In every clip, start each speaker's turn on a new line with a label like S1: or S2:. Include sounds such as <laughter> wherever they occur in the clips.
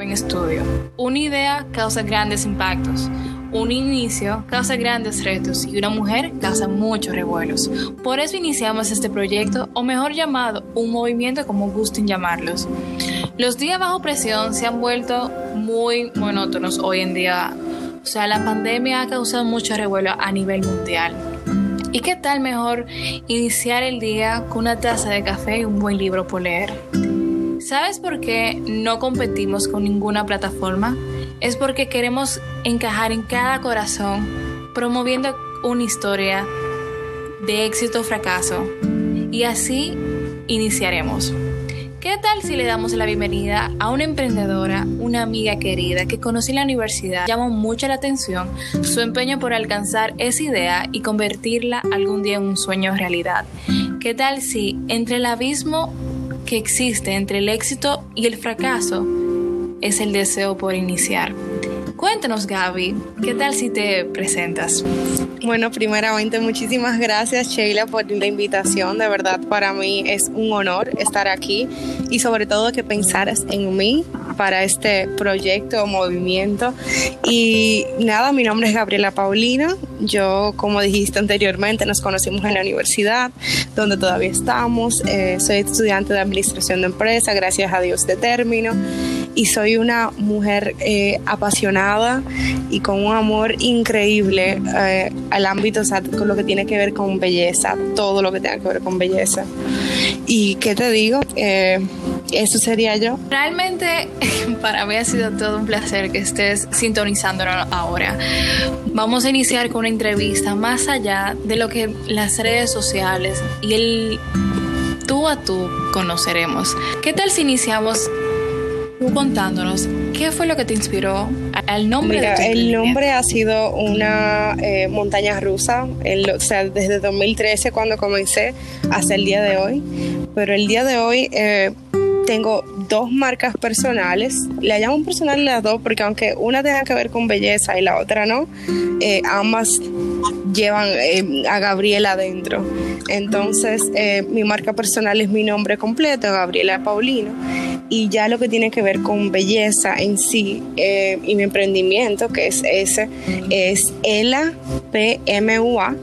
S1: en estudio. Una idea causa grandes impactos. Un inicio causa grandes retos y una mujer causa muchos revuelos. Por eso iniciamos este proyecto, o mejor llamado, un movimiento como gusten llamarlos. Los días bajo presión se han vuelto muy monótonos hoy en día. O sea, la pandemia ha causado mucho revuelo a nivel mundial. ¿Y qué tal mejor iniciar el día con una taza de café y un buen libro por leer? ¿Sabes por qué no competimos con ninguna plataforma? Es porque queremos encajar en cada corazón, promoviendo una historia de éxito o fracaso. Y así iniciaremos. ¿Qué tal si le damos la bienvenida a una emprendedora, una amiga querida que conocí en la universidad? Llamó mucho la atención su empeño por alcanzar esa idea y convertirla algún día en un sueño realidad. ¿Qué tal si entre el abismo que existe entre el éxito y el fracaso es el deseo por iniciar. Cuéntanos, Gaby, ¿qué tal si te presentas?
S2: Bueno, primeramente, muchísimas gracias, Sheila, por la invitación. De verdad, para mí es un honor estar aquí y sobre todo que pensaras en mí para este proyecto o movimiento. Y nada, mi nombre es Gabriela Paulina. Yo, como dijiste anteriormente, nos conocimos en la universidad, donde todavía estamos. Eh, soy estudiante de Administración de Empresa, gracias a Dios de término y soy una mujer eh, apasionada y con un amor increíble eh, al ámbito, o sea, con lo que tiene que ver con belleza, todo lo que tenga que ver con belleza. ¿Y qué te digo? Eh, eso sería yo.
S1: Realmente <laughs> para mí ha sido todo un placer que estés sintonizándonos ahora. Vamos a iniciar con una entrevista más allá de lo que las redes sociales y el tú a tú conoceremos. ¿Qué tal si iniciamos contándonos qué fue lo que te inspiró al nombre
S2: de el nombre ha sido una eh, montaña rusa, o sea, desde 2013 cuando comencé hasta el día de hoy. Pero el día de hoy eh, tengo dos marcas personales. Le llamo personal las dos porque aunque una tenga que ver con belleza y la otra no, eh, ambas llevan a Gabriela adentro. Entonces, mi marca personal es mi nombre completo, Gabriela Paulino y ya lo que tiene que ver con belleza en sí eh, y mi emprendimiento, que es ese, es Ela PMUA.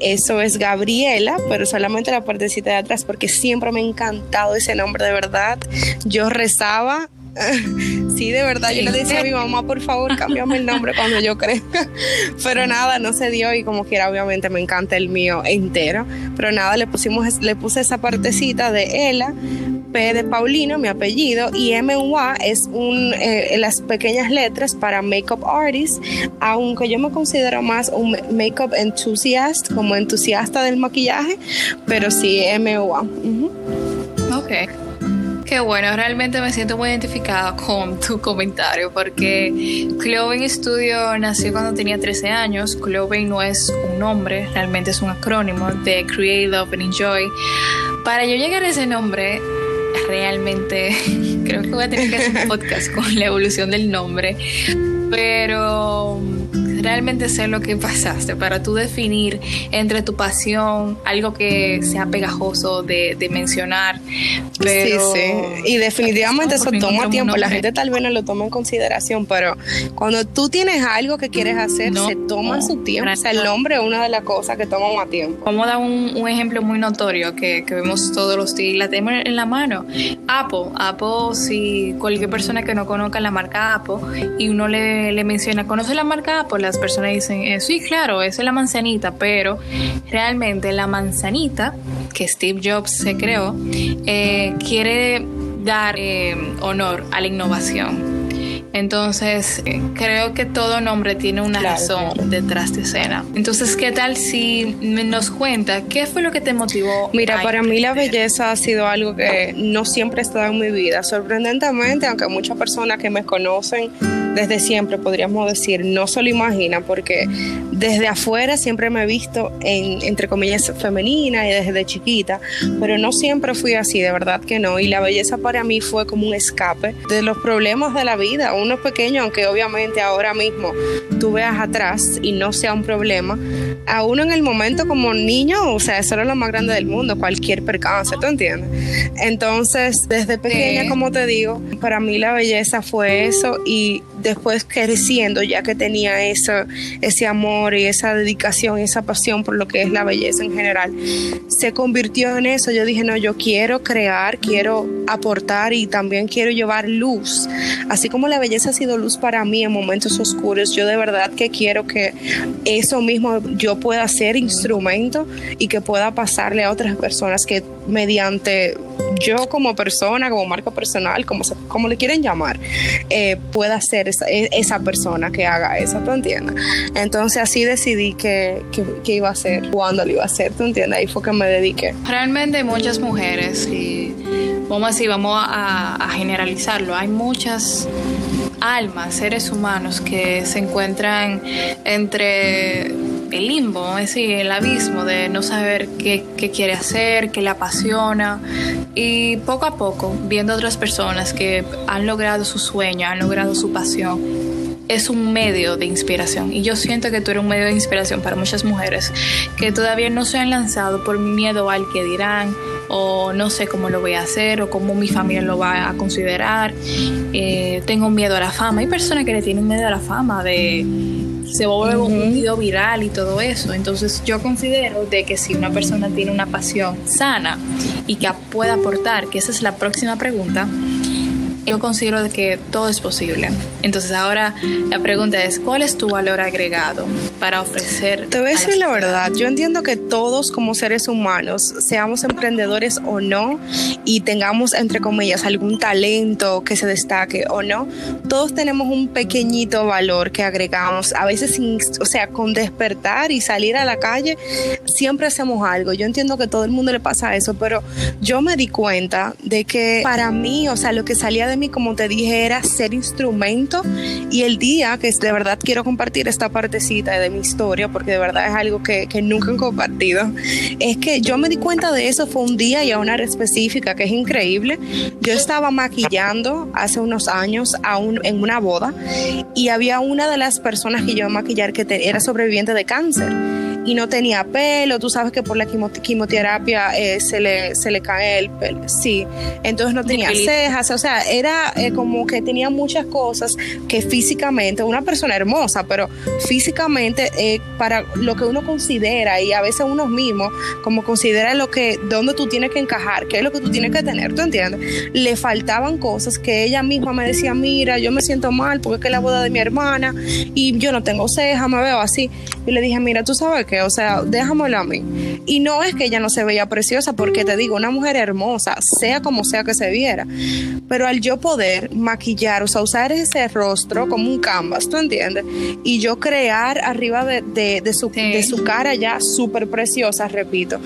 S2: Eso es Gabriela, pero solamente la partecita de atrás, porque siempre me ha encantado ese nombre de verdad. Yo rezaba <laughs> Sí, de verdad, yo le decía a mi mamá, por favor, cámbiame el nombre cuando yo crezca. <laughs> Pero nada, no se dio y como quiera, obviamente me encanta el mío entero. Pero nada, le pusimos, le puse esa partecita de Ela P de Paulino, mi apellido, y MUA es un, eh, las pequeñas letras para Makeup Artist, aunque yo me considero más un Makeup Enthusiast, como entusiasta del maquillaje, pero sí MUA.
S1: Ok. Qué bueno, realmente me siento muy identificada con tu comentario porque Cloven Studio nació cuando tenía 13 años. Cloven no es un nombre, realmente es un acrónimo de Create, Love and Enjoy. Para yo llegar a ese nombre, realmente <laughs> creo que voy a tener que hacer un podcast con la evolución del nombre, pero realmente sé lo que pasaste, para tú definir entre tu pasión, algo que sea pegajoso de, mencionar. Pero
S2: sí, sí. Y definitivamente eso toma tiempo. La gente tal vez no lo toma en consideración, pero cuando tú tienes algo que quieres hacer, se toma su tiempo. O sea, el nombre es una de las cosas que toma más tiempo.
S1: Vamos a dar un, ejemplo muy notorio que, vemos todos los días, la tenemos en la mano. Apple. Apple, si cualquier persona que no conozca la marca Apple y uno le, le menciona, ¿conoce la marca Apple? Las personas dicen, eh, sí, claro, esa es la manzanita, pero realmente la manzanita que Steve Jobs se creó eh, quiere dar eh, honor a la innovación. Entonces, creo que todo nombre tiene una razón detrás de escena. Entonces, ¿qué tal si nos cuenta qué fue lo que te motivó?
S2: Mira, para mí la belleza ha sido algo que no siempre ha estado en mi vida. Sorprendentemente, aunque muchas personas que me conocen desde siempre, podríamos decir, no se lo imagina porque desde afuera siempre me he visto en, entre comillas, femenina y desde chiquita, pero no siempre fui así, de verdad que no. Y la belleza para mí fue como un escape de los problemas de la vida. Uno pequeño, aunque obviamente ahora mismo tú veas atrás y no sea un problema, a uno en el momento como niño, o sea, eso era lo más grande del mundo, cualquier percance, ¿tú entiendes? Entonces, desde pequeña, como te digo, para mí la belleza fue eso y después creciendo, ya que tenía ese amor y esa dedicación esa pasión por lo que es la belleza en general, se convirtió en eso. Yo dije, no, yo quiero crear, quiero aportar y también quiero llevar luz. Así como la belleza ha sido luz para mí en momentos oscuros, yo de verdad que quiero que eso mismo yo pueda ser instrumento y que pueda pasarle a otras personas que mediante yo como persona, como marca personal, como, como le quieren llamar, eh, pueda ser e, esa, persona que haga eso, ¿tú? Entonces así decidí que, iba a ser, cuándo lo iba a hacer, ¿tú entiendes? Ahí fue que me dediqué.
S1: Realmente muchas mujeres, y vamos a vamos a generalizarlo, hay muchas almas, seres humanos que se encuentran entre el limbo, es decir, el abismo de no saber qué, quiere hacer, qué le apasiona. Y poco a poco, viendo otras personas que han logrado su sueño, han logrado su pasión, es un medio de inspiración. Y yo siento que tú eres un medio de inspiración para muchas mujeres que todavía no se han lanzado por miedo al que dirán, o no sé cómo lo voy a hacer, o cómo mi familia lo va a considerar. Eh, tengo miedo a la fama. Hay personas que le tienen miedo a la fama de se vuelve un video viral y todo eso. Entonces yo considero de que si una persona tiene una pasión sana y que puede aportar, que esa es la próxima pregunta, yo considero que todo es posible. Entonces ahora la pregunta es, ¿cuál es tu valor agregado para ofrecer?
S2: Te voy a decir la, verdad, yo entiendo que todos como seres humanos, seamos emprendedores o no, y tengamos, entre comillas, algún talento que se destaque o no, todos tenemos un pequeñito valor que agregamos, a veces sin, o sea, con despertar y salir a la calle, siempre hacemos algo. Yo entiendo que todo el mundo le pasa eso, pero yo me di cuenta de que para mí, o sea, lo que salía de mí, como te dije, era ser instrumento y el día que de verdad quiero compartir esta partecita de mi historia, porque de verdad es algo que, que nunca he compartido, es que yo me di cuenta de eso, fue un día y a una hora específica que es increíble. Yo estaba maquillando hace unos años a en una boda y había una de las personas que yo a maquillar que era sobreviviente de cáncer y no tenía pelo, tú sabes que por la quimioterapia eh, se, le, se le cae el pelo, sí, entonces no tenía cejas, o sea, era eh, como que tenía muchas cosas que físicamente, una persona hermosa, pero físicamente eh, para lo que uno considera y a veces uno mismo como considera lo que, dónde tú tienes que encajar, qué es lo que tú tienes que tener, ¿tú entiendes? Le faltaban cosas que ella misma me decía, mira, yo me siento mal porque es que es la boda de mi hermana y yo no tengo cejas, me veo así. Y le dije, mira, tú sabes que o sea, déjamelo a mí. Y no es que ella no se veía preciosa, porque te digo, una mujer hermosa, sea como sea que se viera, pero al yo poder maquillar, o sea, usar ese rostro como un canvas, ¿tú entiendes? Y yo crear arriba de, de, su, de su cara ya súper preciosa, repito.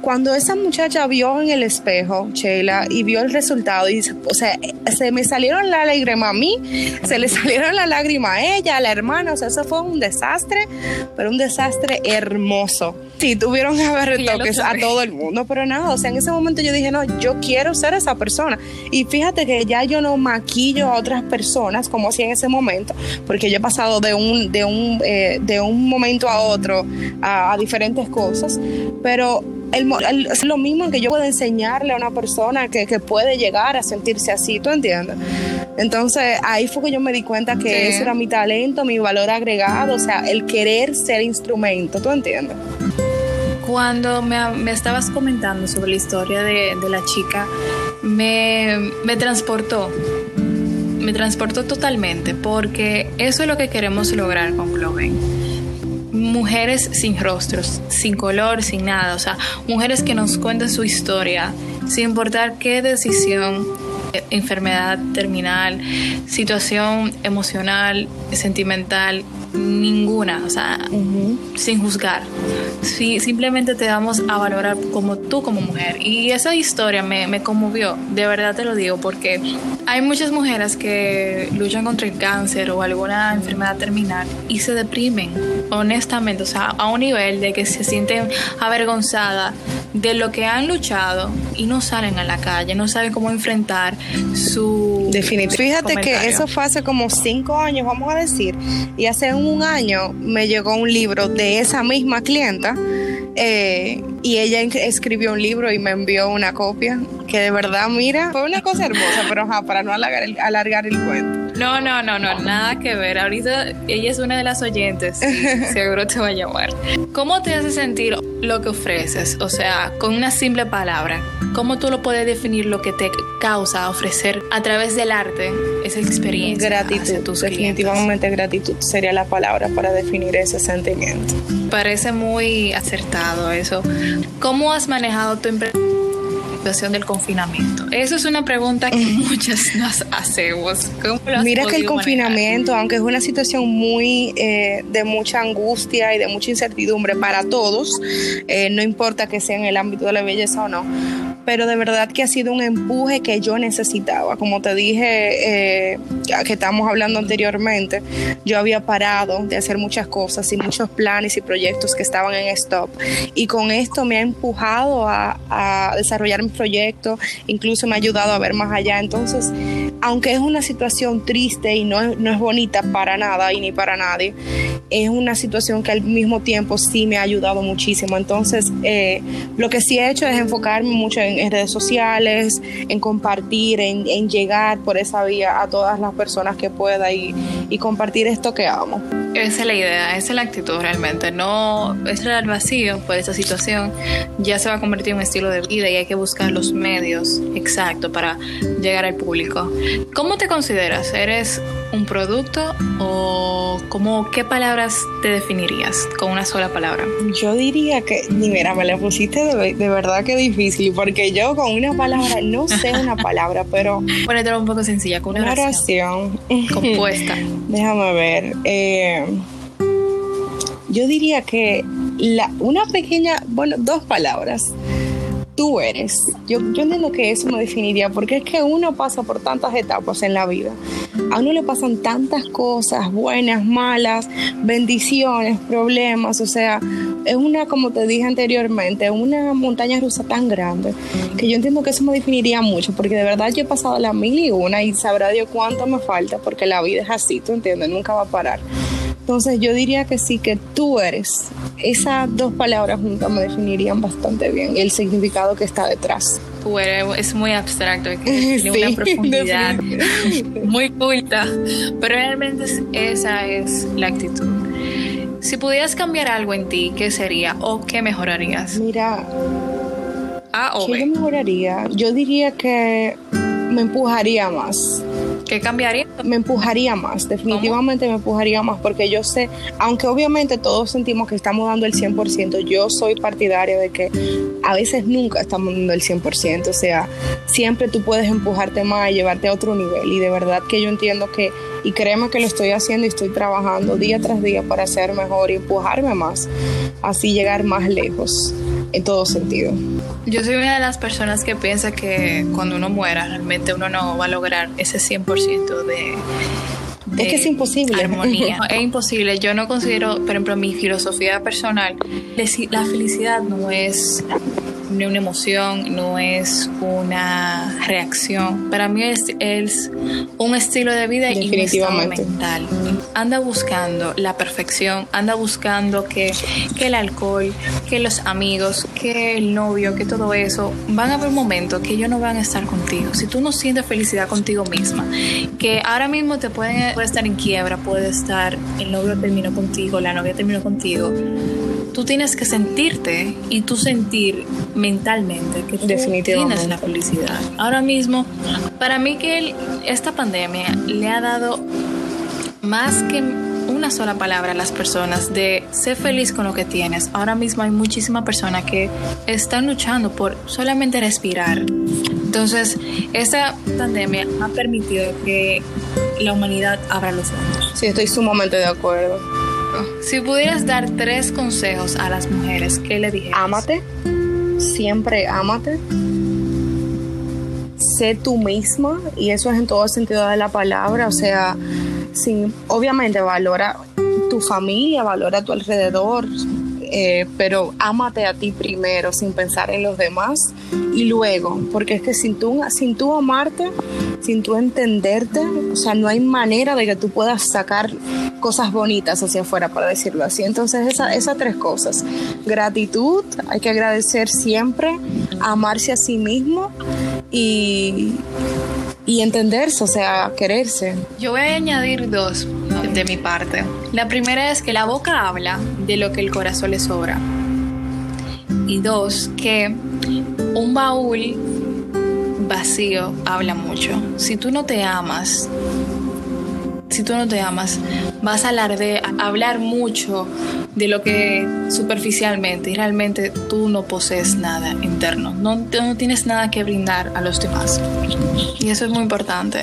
S2: Cuando esa muchacha vio en el espejo, Sheila, y vio el resultado, y, o sea, se me salieron la lágrima a mí, se le <laughs> salieron la lágrima a ella, a la hermana, o sea, eso fue un desastre, pero un desastre hermoso. Sí, tuvieron que haber retoques a todo el mundo, pero nada, o sea, en ese momento yo dije, no, yo quiero ser esa persona. Y fíjate que ya yo no maquillo a otras personas como hacía en ese momento, porque yo he pasado de un, de un, eh, de un momento a otro a, diferentes cosas, pero es lo mismo que yo puedo enseñarle a una persona que, que, puede llegar a sentirse así, ¿tú entiendes? Entonces ahí fue que yo me di cuenta que ese era mi talento, mi valor agregado, o sea, el querer ser instrumento, ¿tú entiendes?
S1: Cuando me, estabas comentando sobre la historia de, la chica, me, me transportó, me transportó totalmente, porque eso es lo que queremos lograr con Cloven mujeres sin rostros, sin color, sin nada. O sea, mujeres que nos cuenten su historia, sin importar qué decisión enfermedad terminal, situación emocional, sentimental, ninguna, o sea, sin juzgar. Sí, simplemente te damos a valorar como tú como mujer. Y esa historia me, me, conmovió, de verdad te lo digo, porque hay muchas mujeres que luchan contra el cáncer o alguna enfermedad terminal y se deprimen, honestamente, o sea, a un nivel de que se sienten avergonzadas de lo que han luchado y no salen a la calle, no saben cómo enfrentar su
S2: Definitivamente. Fíjate que eso fue hace como cinco años, vamos a decir, y hace un año me llegó un libro de esa misma clienta eh, y ella escribió un libro y me envió una copia que de verdad, mira, fue una cosa hermosa, pero para no alargar el, alargar el cuento.
S1: No, no, no, no, nada que ver. Ahorita ella es una de las oyentes. <laughs> Seguro te va a llamar. ¿Cómo te hace sentir lo que ofreces? O sea, con una simple palabra. ¿Cómo tú lo puedes definir lo que te causa ofrecer a través del arte esa experiencia?
S2: Gratitud. Definitivamente gratitud sería la palabra para definir ese sentimiento.
S1: Parece muy acertado eso. ¿Cómo has manejado tu empresa? Del confinamiento? Eso es una pregunta que muchas <laughs> nos hacemos.
S2: Mira que el confinamiento, aunque es una situación muy eh, de mucha angustia y de mucha incertidumbre para todos, eh, no importa que sea en el ámbito de la belleza o no, pero de verdad que ha sido un empuje que yo necesitaba. Como te dije, eh, que estamos hablando anteriormente, yo había parado de hacer muchas cosas y muchos planes y proyectos que estaban en stop. Y con esto me ha empujado a, a desarrollar mi proyecto, incluso me ha ayudado a ver más allá. Entonces, aunque es una situación triste y no es, no es bonita para nada y ni para nadie, es una situación que al mismo tiempo sí me ha ayudado muchísimo. Entonces, eh, lo que sí he hecho es enfocarme mucho en, redes sociales, en compartir, en, llegar por esa vía a todas las personas que pueda y, y compartir esto que amo.
S1: Esa es la idea, esa es la actitud realmente. No es el vacío por esa situación. Ya se va a convertir en un estilo de vida y hay que buscar los medios exactos para llegar al público. ¿Cómo te consideras? ¿Eres un producto o cómo, qué palabras te definirías con una sola palabra?
S2: Yo diría que, mira, me la pusiste de, de verdad que difícil porque yo con una palabra, no sé una <laughs> palabra, pero...
S1: Ponértelo un poco sencilla, con una, oración, compuesta. <laughs>
S2: Déjame ver. Eh, yo diría que la, una pequeña, bueno, dos palabras. Tú eres. Yo, yo entiendo que eso me definiría, porque es que uno pasa por tantas etapas en la vida. A uno le pasan tantas cosas, buenas, malas, bendiciones, problemas. O sea, es una, como te dije anteriormente, una montaña rusa tan grande que yo entiendo que eso me definiría mucho, porque de verdad yo he pasado la mil y una y sabrá Dios cuánto me falta, porque la vida es así, tú entiendes, nunca va a parar. Entonces yo diría que sí, que tú eres. Esas dos palabras juntas me definirían bastante bien el significado que está detrás.
S1: Tú eres, es muy abstracto, <laughs> tiene una profundidad muy culta, pero realmente esa es la actitud. Si pudieras cambiar algo en ti, ¿qué sería o qué mejorarías?
S2: Mira, ¿qué mejoraría? Yo diría que me empujaría más
S1: ¿Qué cambiaría?
S2: Me empujaría más, definitivamente me empujaría más, porque yo sé, aunque obviamente todos sentimos que estamos dando el 100%, yo soy partidaria de que a veces nunca estamos dando el 100%, o sea, siempre tú puedes empujarte más y llevarte a otro nivel, y de verdad que yo entiendo que, y créeme que lo estoy haciendo y estoy trabajando día tras día para ser mejor y empujarme más, así llegar más lejos en todo sentido.
S1: Yo soy una de las personas que piensa que cuando uno muera realmente uno no va a lograr ese 100% de,
S2: es que es imposible.
S1: Armonía. <laughs> es imposible. Yo no considero, por ejemplo, mi filosofía personal, la felicidad no es ni una emoción, no es una reacción. Para mí es, es un estilo de vida y un estado mental. Anda buscando la perfección, anda buscando que, que el alcohol, que los amigos, que el novio, que todo eso, van a haber momentos que ellos no van a estar contigo. Si tú no sientes felicidad contigo misma, que ahora mismo te pueden, puede estar en quiebra, puede estar, el novio terminó contigo, la novia terminó contigo tú tienes que sentirte y tú sentir mentalmente que tú tienes la felicidad. Ahora mismo, para mí que esta pandemia le ha dado más que una sola palabra a las personas de ser feliz con lo que tienes. Ahora mismo hay muchísimas personas que están luchando por solamente respirar. Entonces, esta pandemia ha permitido que la humanidad abra los ojos.
S2: Sí, estoy sumamente de acuerdo.
S1: Si pudieras dar tres consejos a las mujeres, ¿qué le dirías?
S2: Ámate, siempre ámate. Sé tú misma, y eso es en todo sentido de la palabra, o sea, sin, obviamente valora tu familia, valora tu alrededor, eh, pero ámate a ti primero sin pensar en los demás y luego, porque es que sin tú, sin tú amarte, sin tú entenderte, o sea, no hay manera de que tú puedas sacar cosas bonitas hacia afuera, para decirlo así. Entonces, esas tres cosas, gratitud, hay que agradecer siempre, amarse a sí mismo y, y entenderse, o sea, quererse.
S1: Yo voy a añadir dos de mi parte. La primera es que la boca habla de lo que el corazón le sobra. Y dos, que un baúl vacío habla mucho. Si tú no te amas, si tú no te amas, vas a hablar, de, hablar mucho de lo que superficialmente y realmente tú no posees nada interno, no, no tienes nada que brindar a los demás. Y eso es muy importante.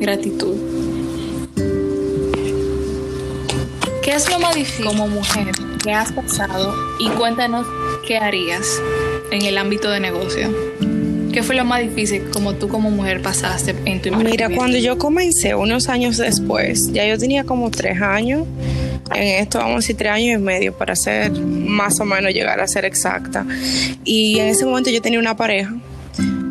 S1: Gratitud. ¿Qué es lo más difícil como mujer que has pasado? Y cuéntanos qué harías en el ámbito de negocio. ¿Qué fue lo más difícil como tú como mujer pasaste en tu
S2: Mira, cuando yo comencé unos años después, ya yo tenía como tres años, en esto vamos a decir tres años y medio para ser más o menos llegar a ser exacta. Y en ese momento yo tenía una pareja.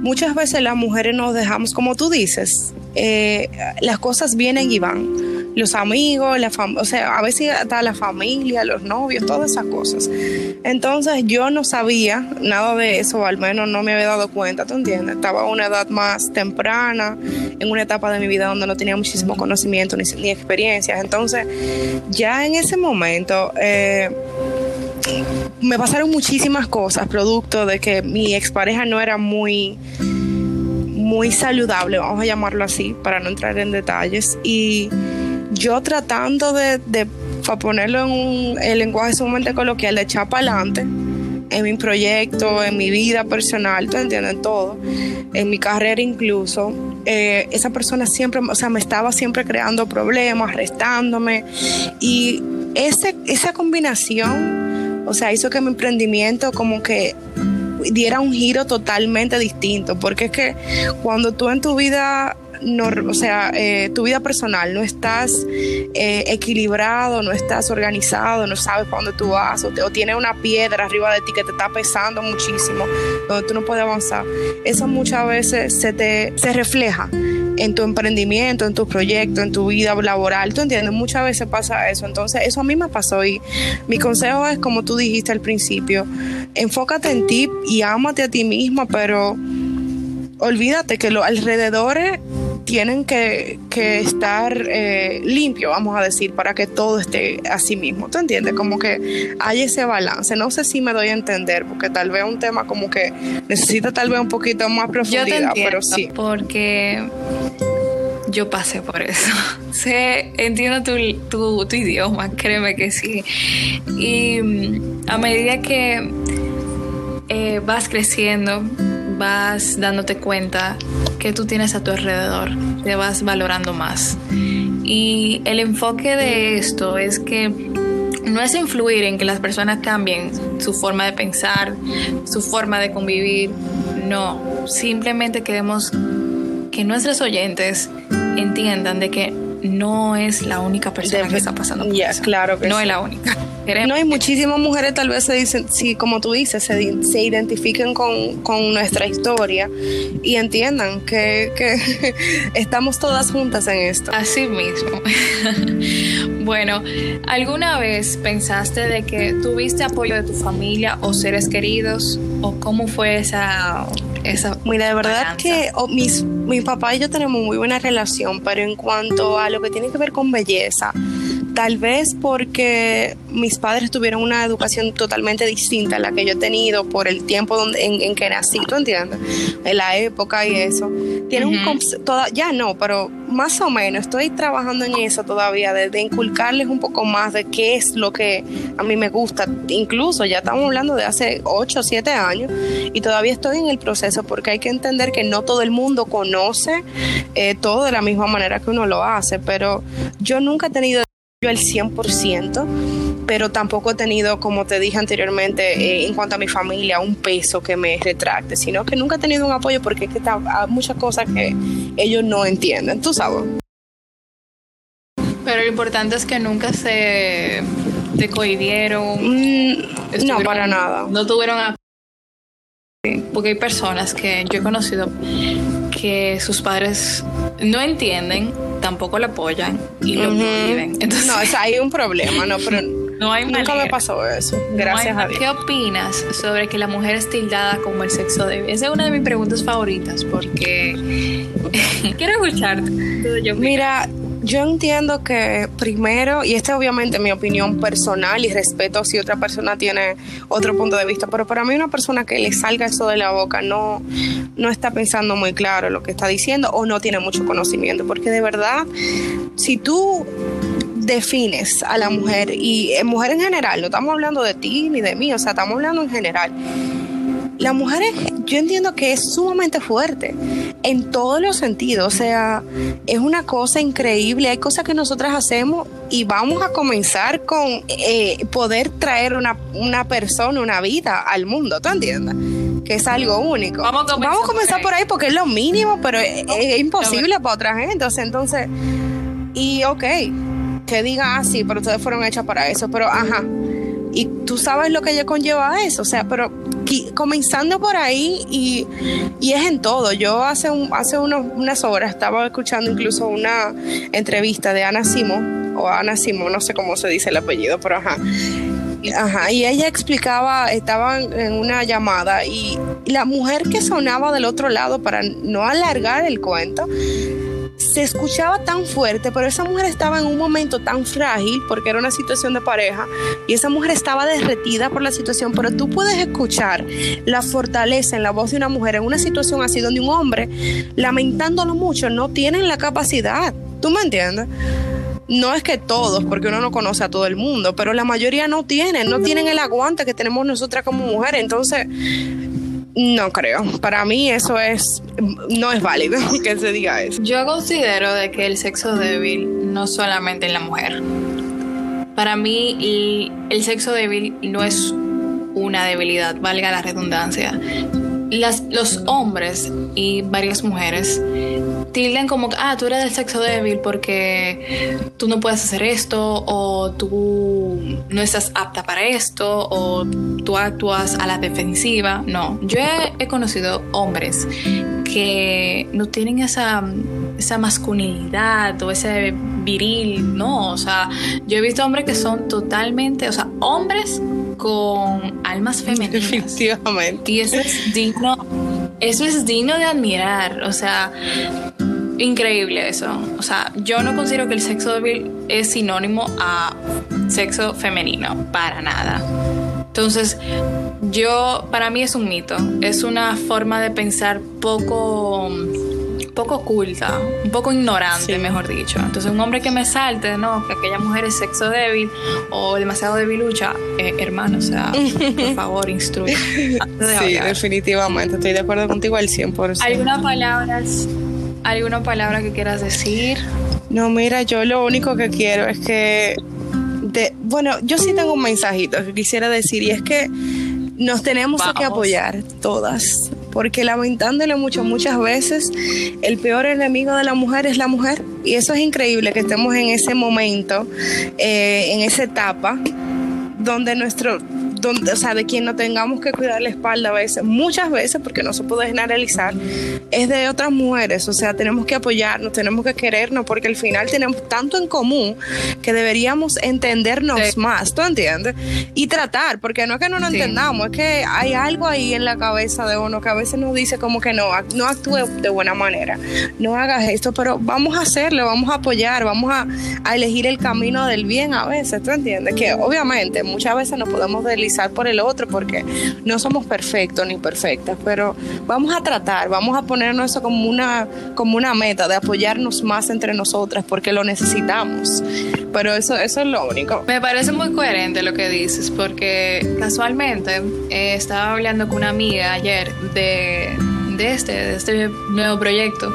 S2: Muchas veces las mujeres nos dejamos, como tú dices, eh, las cosas vienen y van los amigos, la o sea, a veces hasta la familia, los novios, todas esas cosas. Entonces yo no sabía nada de eso, al menos no me había dado cuenta, ¿tú entiendes? Estaba a una edad más temprana, en una etapa de mi vida donde no tenía muchísimo conocimiento ni, ni experiencias. Entonces, ya en ese momento... Eh, me pasaron muchísimas cosas, producto de que mi expareja no era muy muy saludable, vamos a llamarlo así, para no entrar en detalles. Y yo tratando de, de para ponerlo en el lenguaje sumamente coloquial, de echar para adelante en mi proyecto, en mi vida personal, ¿tú entiendes? Todo, en mi carrera incluso. Eh, esa persona siempre, o sea, me estaba siempre creando problemas, restándome. Y ese, esa combinación, o sea, hizo que mi emprendimiento como que diera un giro totalmente distinto, porque es que cuando tú en tu vida no, o sea, eh, tu vida personal, no estás eh, equilibrado, no estás organizado, no sabes para dónde tú vas, o, tienes una piedra arriba de ti que te está pesando muchísimo, donde tú no puedes avanzar. Eso muchas veces se te se refleja en tu emprendimiento, en tu proyecto, en tu vida laboral, ¿tú entiendes? Muchas veces pasa eso, entonces eso a mí me pasó y mi consejo es, como tú dijiste al principio, enfócate en ti y ámate a ti misma, pero olvídate que los alrededores tienen que, estar eh, limpios, vamos a decir, para que todo esté así mismo. ¿Tú entiendes? Como que hay ese balance. No sé si me doy a entender, porque tal vez es un tema como que necesita tal vez un poquito más profundidad, pero sí.
S1: Porque yo pasé por eso. <laughs> sé, entiendo tu, tu, idioma, créeme que sí. Y mm, a medida que eh, vas creciendo, vas dándote cuenta que tú tienes a tu alrededor, te vas valorando más. Y el enfoque de esto es que no es influir en que las personas cambien su forma de pensar, su forma de convivir, no, simplemente queremos que nuestros oyentes entiendan de que no es la única persona que está pasando por eso.
S2: Claro
S1: no es la única.
S2: No, hay muchísimas mujeres tal vez se dicen, sí, como tú dices, se, se identifiquen con, con, nuestra historia y entiendan que, que <laughs> estamos todas juntas en esto.
S1: Así mismo. <laughs> bueno, ¿alguna vez pensaste de que tuviste apoyo de tu familia o seres queridos? ¿O cómo fue esa esa
S2: Mira, de verdad que oh, mis, mi papá y yo tenemos muy buena relación, pero en cuanto a lo que tiene que ver con belleza, tal vez porque mis padres tuvieron una educación totalmente distinta a la que yo he tenido por el tiempo donde, en, que nací, ¿tú entiendes? En la época y eso. Tienen un ya no, pero más o menos estoy trabajando en eso todavía, de, de, inculcarles un poco más de qué es lo que a mí me gusta. Incluso ya estamos hablando de hace 8 o 7 años y todavía estoy en el proceso porque hay que entender que no todo el mundo conoce eh, todo de la misma manera que uno lo hace, pero yo nunca he tenido el 100%, pero tampoco he tenido, como te dije anteriormente, eh, en cuanto a mi familia, un peso que me retracte, sino que nunca he tenido un apoyo porque es que hay muchas cosas que ellos no entienden, tú sabes.
S1: Pero lo importante es que nunca se te cohibieron.
S2: Mm, no, para nada.
S1: No tuvieron a... Porque hay personas que yo he conocido que sus padres no entienden, tampoco lo apoyan y lo
S2: Ujú.
S1: prohíben. Entonces,
S2: No, o sea, hay un problema, no, pero <laughs>
S1: no hay
S2: nunca
S1: manera.
S2: me pasó eso.
S1: No
S2: Gracias
S1: hay-
S2: a Dios.
S1: ¿Qué opinas sobre que la mujer es tildada como el sexo débil? Esa es una de mis preguntas favoritas porque <laughs> quiero escucharte. Yo-
S2: Mira, yo entiendo que primero, y esta es obviamente mi opinión personal y respeto si otra persona tiene otro punto de vista, pero para mí una persona que le salga eso de la boca no, no está pensando muy claro lo que está diciendo o no tiene mucho conocimiento, porque de verdad, si tú defines a la mujer y en mujer en general, no estamos hablando de ti ni de mí, o sea, estamos hablando en general. La mujer, yo entiendo que es sumamente fuerte en todos los sentidos, o sea, es una cosa increíble, hay cosas que nosotras hacemos y vamos a comenzar con eh, poder traer una, una persona, una vida al mundo, ¿tú entiendes? Que es algo único.
S1: Vamos a comenzar
S2: comenzar
S1: por ahí.
S2: por ahí porque es lo mínimo, pero es, es imposible para otra gente, o sea, entonces, y ok, que diga, ah, sí, pero ustedes fueron hechas para eso, pero ajá. Y tú sabes lo que ella conlleva a eso, o sea, pero comenzando por ahí y, y es en todo. Yo hace, un, hace unos, unas horas estaba escuchando incluso una entrevista de Ana Simón, o Ana Simón, no sé cómo se dice el apellido, pero ajá. Ajá, y ella explicaba, estaban en una llamada y la mujer que sonaba del otro lado, para no alargar el cuento, se escuchaba tan fuerte, pero esa mujer estaba en un momento tan frágil porque era una situación de pareja y esa mujer estaba derretida por la situación, pero tú puedes escuchar la fortaleza en la voz de una mujer en una situación así donde un hombre, lamentándolo mucho, no tienen la capacidad. ¿Tú me entiendes? No es que todos, porque uno no conoce a todo el mundo, pero la mayoría no tienen, no tienen el aguante que tenemos nosotras como mujeres. Entonces, no creo. Para mí eso es, no es válido <laughs> que se diga eso.
S1: Yo considero de que el sexo débil no solamente en la mujer. Para mí el, sexo débil no es una debilidad, valga la redundancia. Las, los hombres y varias mujeres tildan como que, ah, tú eres del sexo débil porque tú no puedes hacer esto o tú no estás apta para esto o tú actúas a la defensiva. No, yo he, he conocido hombres que no tienen esa, esa masculinidad o ese viril, no, o sea, yo he visto hombres que son totalmente, o sea, hombres con almas femeninas.
S2: Definitivamente.
S1: Y eso es digno, eso es digno de admirar, o sea, increíble eso. O sea, yo no considero que el sexo débil es sinónimo a sexo femenino, para nada. Entonces, yo, para mí es un mito, es una forma de pensar poco, poco oculta, un poco ignorante,
S2: Sí.
S1: mejor dicho. Entonces, un hombre que me salte, no, que aquella mujer es sexo débil o demasiado debilucha, eh, hermano, o sea, por <laughs> favor, instruye.
S2: Sí, definitivamente. Estoy de acuerdo contigo al 100%.
S1: ¿Alguna palabra, alguna palabra que quieras decir?
S2: No, mira, yo lo único que quiero es que, de, bueno, yo sí tengo un mensajito que quisiera decir y es que nos tenemos que apoyar todas, porque lamentándolo mucho, muchas veces el peor enemigo de la mujer es la mujer. Y eso es increíble que estemos en ese momento, eh, en esa etapa donde nuestro donde, o sea, de quien no tengamos que cuidar la espalda a veces, muchas veces, porque no se puede generalizar, es de otras mujeres. O sea, tenemos que apoyarnos, tenemos que querernos, porque al final tenemos tanto en común que deberíamos entendernos
S1: Sí.
S2: más, ¿tú entiendes? Y tratar, porque no es que no nos
S1: Sí.
S2: entendamos, es que hay algo ahí en la cabeza de uno que a veces nos dice como que no, no actúe de buena manera, no hagas esto, pero vamos a hacerlo, vamos a apoyar, vamos a, a elegir el camino del bien a veces, ¿tú entiendes? Que obviamente muchas veces nos podemos deslizar por el otro porque no somos perfectos ni perfectas, pero vamos a tratar, vamos a ponernos eso como una, como una meta de apoyarnos más entre nosotras porque lo necesitamos. Pero eso, eso es lo único.
S1: Me parece muy coherente lo que dices, porque casualmente eh, estaba hablando con una amiga ayer de, de este, de este nuevo proyecto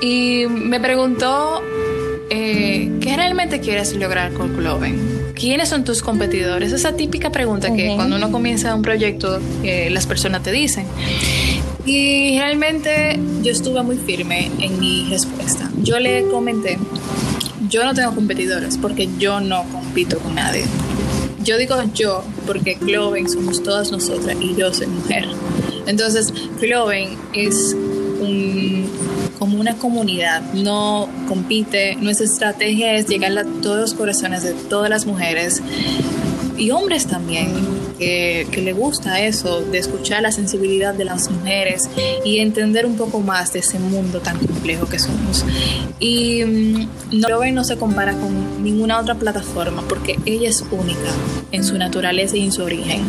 S1: y me preguntó eh, ¿qué realmente quieres lograr con Cloven? ¿Quiénes son tus competidores? Esa típica pregunta que cuando uno comienza un proyecto eh, las personas te dicen. Y realmente yo estuve muy firme en mi respuesta. Yo le comenté, yo no tengo competidores porque yo no compito con nadie. yo digo yo, porque Cloven somos todas nosotras y yo soy mujer. Entonces, Cloven es un, como una comunidad, no compite, nuestra estrategia es llegar a todos los corazones de todas las mujeres y hombres también, que, que, le gusta eso, de escuchar la sensibilidad de las mujeres y entender un poco más de ese mundo tan complejo que somos. Y mm, no, no se compara con ninguna otra plataforma porque ella es única en su naturaleza y en su origen.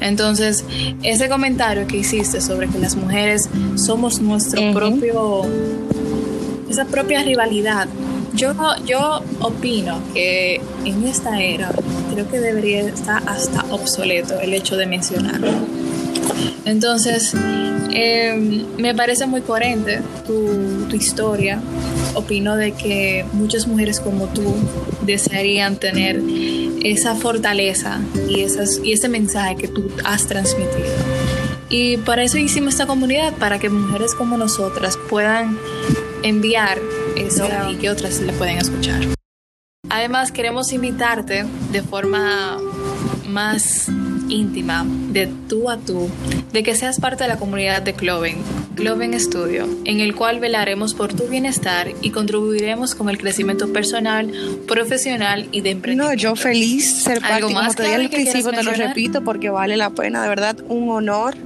S1: Entonces, ese comentario que hiciste sobre que las mujeres somos nuestro uh -huh. propio, esa propia rivalidad, yo, yo opino que en esta era creo que debería estar hasta obsoleto el hecho de mencionarlo. Entonces, eh, me parece muy coherente tu, tu, historia. Opino de que muchas mujeres como tú desearían tener esa fortaleza y, esas, y ese mensaje que tú has transmitido. Y para eso hicimos esta comunidad, para que mujeres como nosotras puedan enviar eso y que otras le pueden escuchar. Además, queremos invitarte de forma más íntima, de tú a tú, de que seas parte de la comunidad de Cloven, Cloven Studio, en el cual velaremos por tu bienestar y contribuiremos con el crecimiento personal, profesional y de emprendimiento.
S2: No, yo feliz ser parte,
S1: ¿Algo más,
S2: como te dije al principio, te lo repito porque vale la pena, de verdad, un honor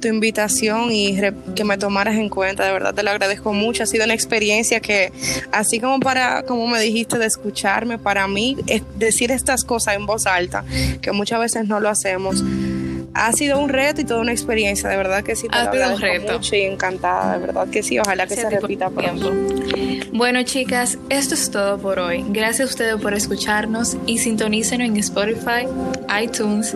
S2: tu invitación y que me tomaras en cuenta, de verdad te lo agradezco mucho, ha sido una experiencia que, así como para, como me dijiste, de escucharme, para mí, es decir estas cosas en voz alta, que muchas veces no lo hacemos, ha sido un reto y toda una experiencia, de verdad que sí, te
S1: Ha
S2: lo
S1: sido un reto.
S2: mucho y encantada, de verdad que sí, ojalá que se repita pronto.
S1: Bueno, chicas, esto es todo por hoy. Gracias a ustedes por escucharnos y sintonícenos en Spotify, iTunes